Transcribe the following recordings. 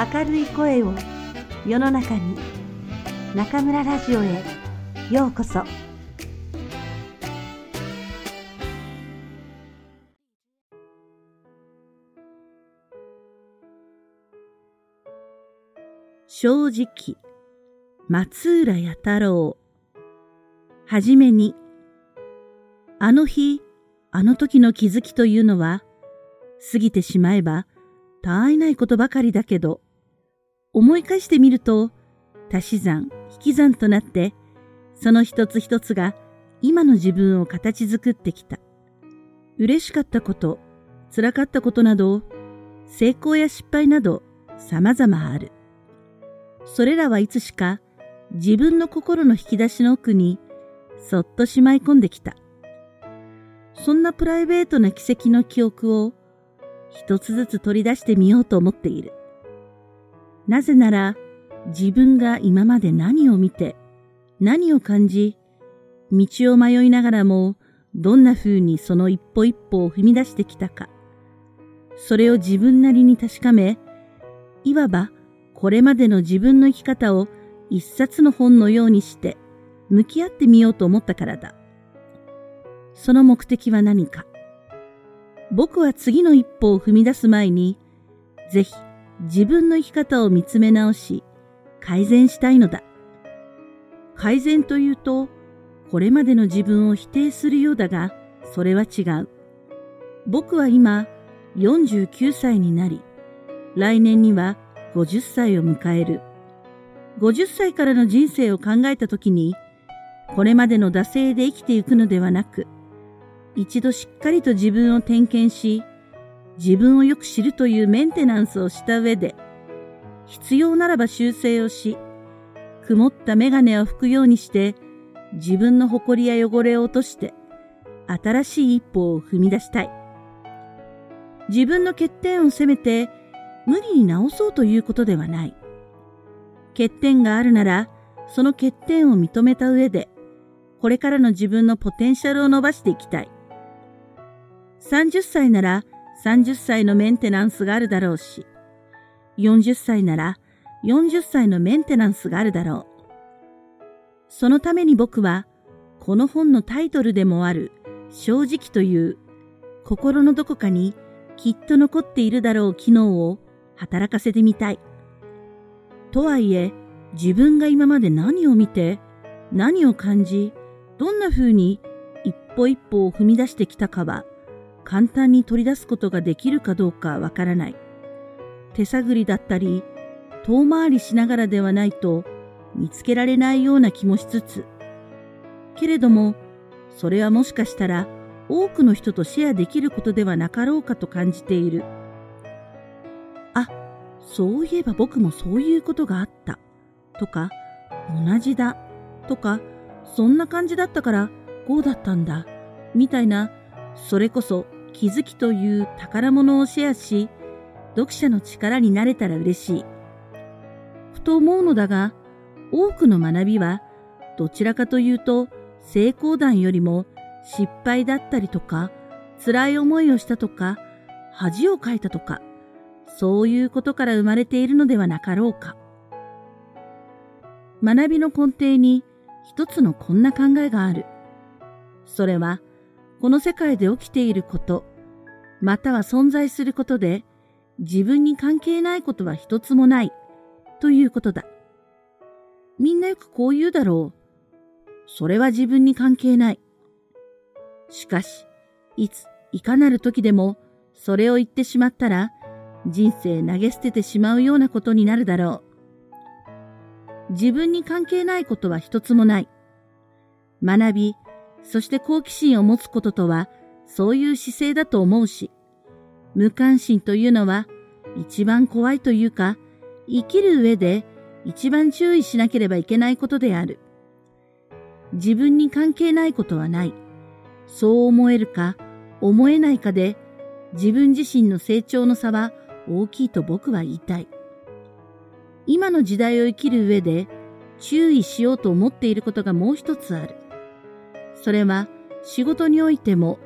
明るい声を世の中に中村ラジオへようこそ。正直松浦弥太郎。はじめにあの日あの時の気づきというのは過ぎてしまえばたわいないことばかりだけど思い返してみると足し算引き算となってその一つ一つが今の自分を形作ってきた嬉しかったこと辛かったことなど成功や失敗など様々あるそれらはいつしか自分の心の引き出しの奥にそっとしまい込んできた。そんなプライベートな奇跡の記憶を一つずつ取り出してみようと思っている。なぜなら自分が今まで何を見て何を感じ道を迷いながらもどんな風にその一歩一歩を踏み出してきたかそれを自分なりに確かめいわばこれまでの自分の生き方を一冊の本のようにして向き合ってみようと思ったからだ。その目的は何か。僕は次の一歩を踏み出す前に、ぜひ自分の生き方を見つめ直し、改善したいのだ。改善というと、これまでの自分を否定するようだが、それは違う。僕は今、49歳になり、来年には50歳を迎える。50歳からの人生を考えたときに、これまでの惰性で生きていくのではなく、一度しっかりと自分を点検し、自分をよく知るというメンテナンスをした上で、必要ならば修正をし、曇ったメガネを拭くようにして、自分の誇りや汚れを落として、新しい一歩を踏み出したい。自分の欠点を責めて、無理に直そうということではない。欠点があるなら、その欠点を認めた上で、これからの自分のポテンシャルを伸ばしていきたい。30歳なら30歳のメンテナンスがあるだろうし、40歳なら40歳のメンテナンスがあるだろう。そのために僕は、この本のタイトルでもある正直という心のどこかにきっと残っているだろう機能を働かせてみたい。とはいえ、自分が今まで何を見て、何を感じ、どんな風に一歩一歩を踏み出してきたかは、簡単に取り出すことができるかどうかわからない。手探りだったり、遠回りしながらではないと見つけられないような気もしつつ、けれども、それはもしかしたら多くの人とシェアできることではなかろうかと感じている。あそういえば僕もそういうことがあった。とか、同じだ。とか、そんな感じだったからこうだったんだ。みたいな、それこそ気づきという宝物をシェアし、読者の力になれたら嬉しい。ふと思うのだが、多くの学びは、どちらかというと、成功談よりも失敗だったりとか、辛い思いをしたとか、恥をかいたとか、そういうことから生まれているのではなかろうか。学びの根底に一つのこんな考えがある。それは、この世界で起きていること、または存在することで、自分に関係ないことは一つもない、ということだ。みんなよくこう言うだろう。それは自分に関係ない。しかし、いつ、いかなる時でも、それを言ってしまったら、人生投げ捨ててしまうようなことになるだろう。自分に関係ないことは一つもない。学び、そして好奇心を持つこととは、そういう姿勢だと思うし、無関心というのは、一番怖いというか、生きる上で一番注意しなければいけないことである。自分に関係ないことはない。そう思えるか、思えないかで、自分自身の成長の差は大きいと僕は言いたい。今の時代を生きる上で注意しようと思っていることがもう一つある。それは仕事においても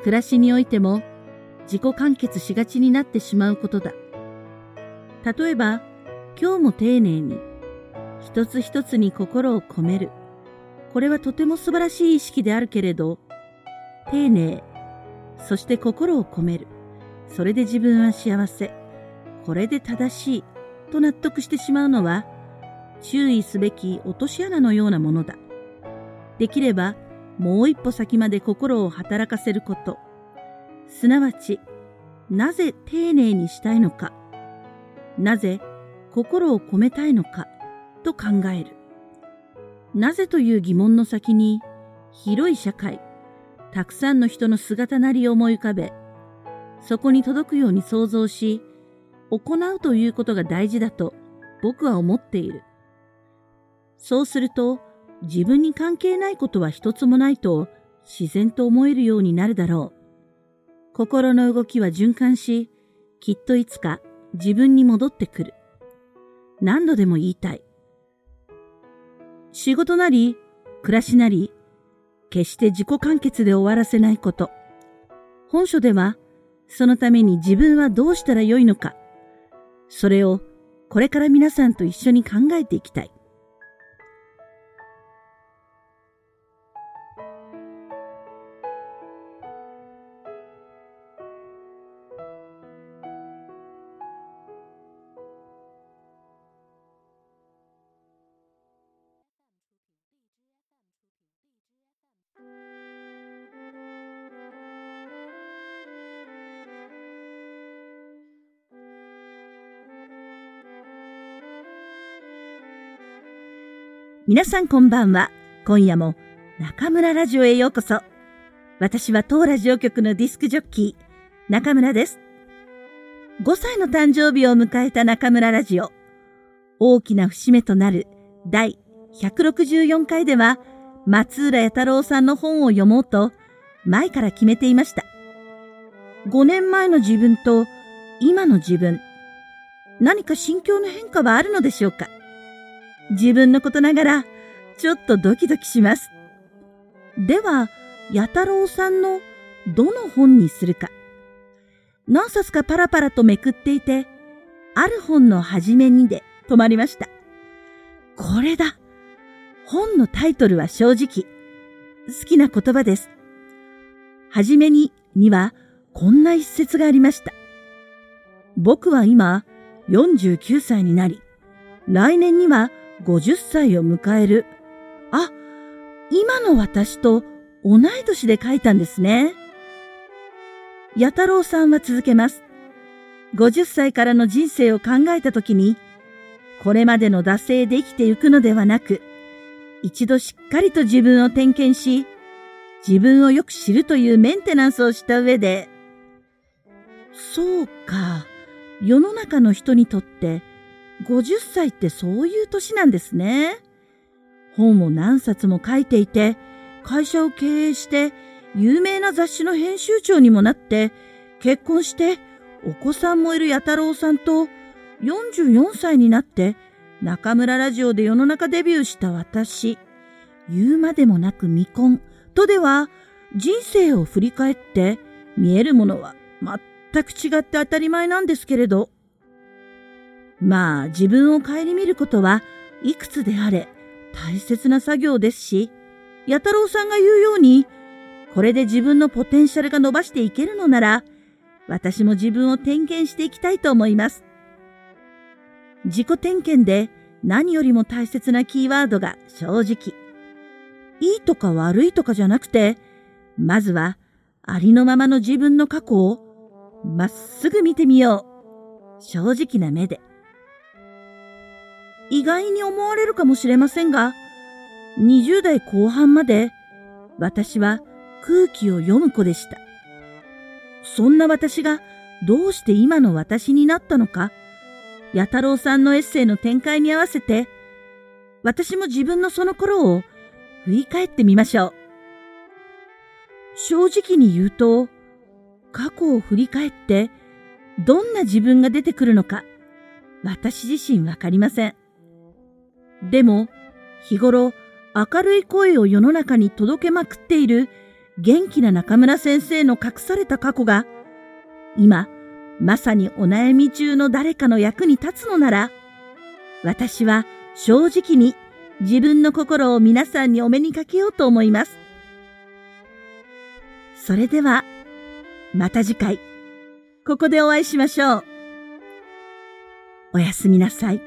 暮らしにおいても自己完結しがちになってしまうことだ。例えば、今日も丁寧に、一つ一つに心を込める。これはとても素晴らしい意識であるけれど、丁寧、そして心を込める。それで自分は幸せ。これで正しい。と納得してしまうのは、注意すべき落とし穴のようなものだ。できれば、もう一歩先まで心を働かせること。すなわち、なぜ丁寧にしたいのか。なぜ心を込めたいのかと考える。なぜという疑問の先に広い社会、たくさんの人の姿なりを思い浮かべ、そこに届くように想像し、行うということが大事だと僕は思っている。そうすると自分に関係ないことは一つもないと自然と思えるようになるだろう。心の動きは循環し、きっといつか自分に戻ってくる。何度でも言いたい。仕事なり、暮らしなり、決して自己完結で終わらせないこと。本書では、そのために自分はどうしたらよいのか、それをこれから皆さんと一緒に考えていきたい。皆さんこんばんは。今夜も中村ラジオへようこそ。私は当ラジオ局のディスクジョッキー、中村です。5歳の誕生日を迎えた中村ラジオ。大きな節目となる第164回では、松浦弥太郎さんの本を読もうと前から決めていました。5年前の自分と今の自分、何か心境の変化はあるのでしょうか？自分のことながら、ちょっとドキドキします。では、弥太郎さんのどの本にするか。何冊かパラパラとめくっていて、ある本の初めにで止まりました。これだ。本のタイトルは正直。好きな言葉です。はじめににはこんな一節がありました。僕は今49歳になり、来年には50歳を迎える。あ、今の私と同い年で書いたんですね。弥太郎さんは続けます。50歳からの人生を考えたときに、これまでの惰性で生きていくのではなく、一度しっかりと自分を点検し、自分をよく知るというメンテナンスをした上で、そうか、世の中の人にとって50歳ってそういう年なんですね。本を何冊も書いていて、会社を経営して、有名な雑誌の編集長にもなって、結婚して、お子さんもいる弥太郎さんと、44歳になって、中村ラジオで世の中デビューした私。言うまでもなく未婚とでは、人生を振り返って見えるものは全く違って当たり前なんですけれど、まあ自分を顧みることはいくつであれ大切な作業ですし、弥太郎さんが言うように、これで自分のポテンシャルが伸ばしていけるのなら、私も自分を点検していきたいと思います。自己点検で何よりも大切なキーワードが正直。いいとか悪いとかじゃなくて、まずはありのままの自分の過去をまっすぐ見てみよう。正直な目で。意外に思われるかもしれませんが、20代後半まで私は空気を読む子でした。そんな私がどうして今の私になったのか、弥太郎さんのエッセイの展開に合わせて、私も自分のその頃を振り返ってみましょう。正直に言うと、過去を振り返って、どんな自分が出てくるのか、私自身わかりません。でも、日頃明るい声を世の中に届けまくっている元気な中村先生の隠された過去が、今、まさにお悩み中の誰かの役に立つのなら、私は正直に自分の心を皆さんにお目にかけようと思います。それでは、また次回、ここでお会いしましょう。おやすみなさい。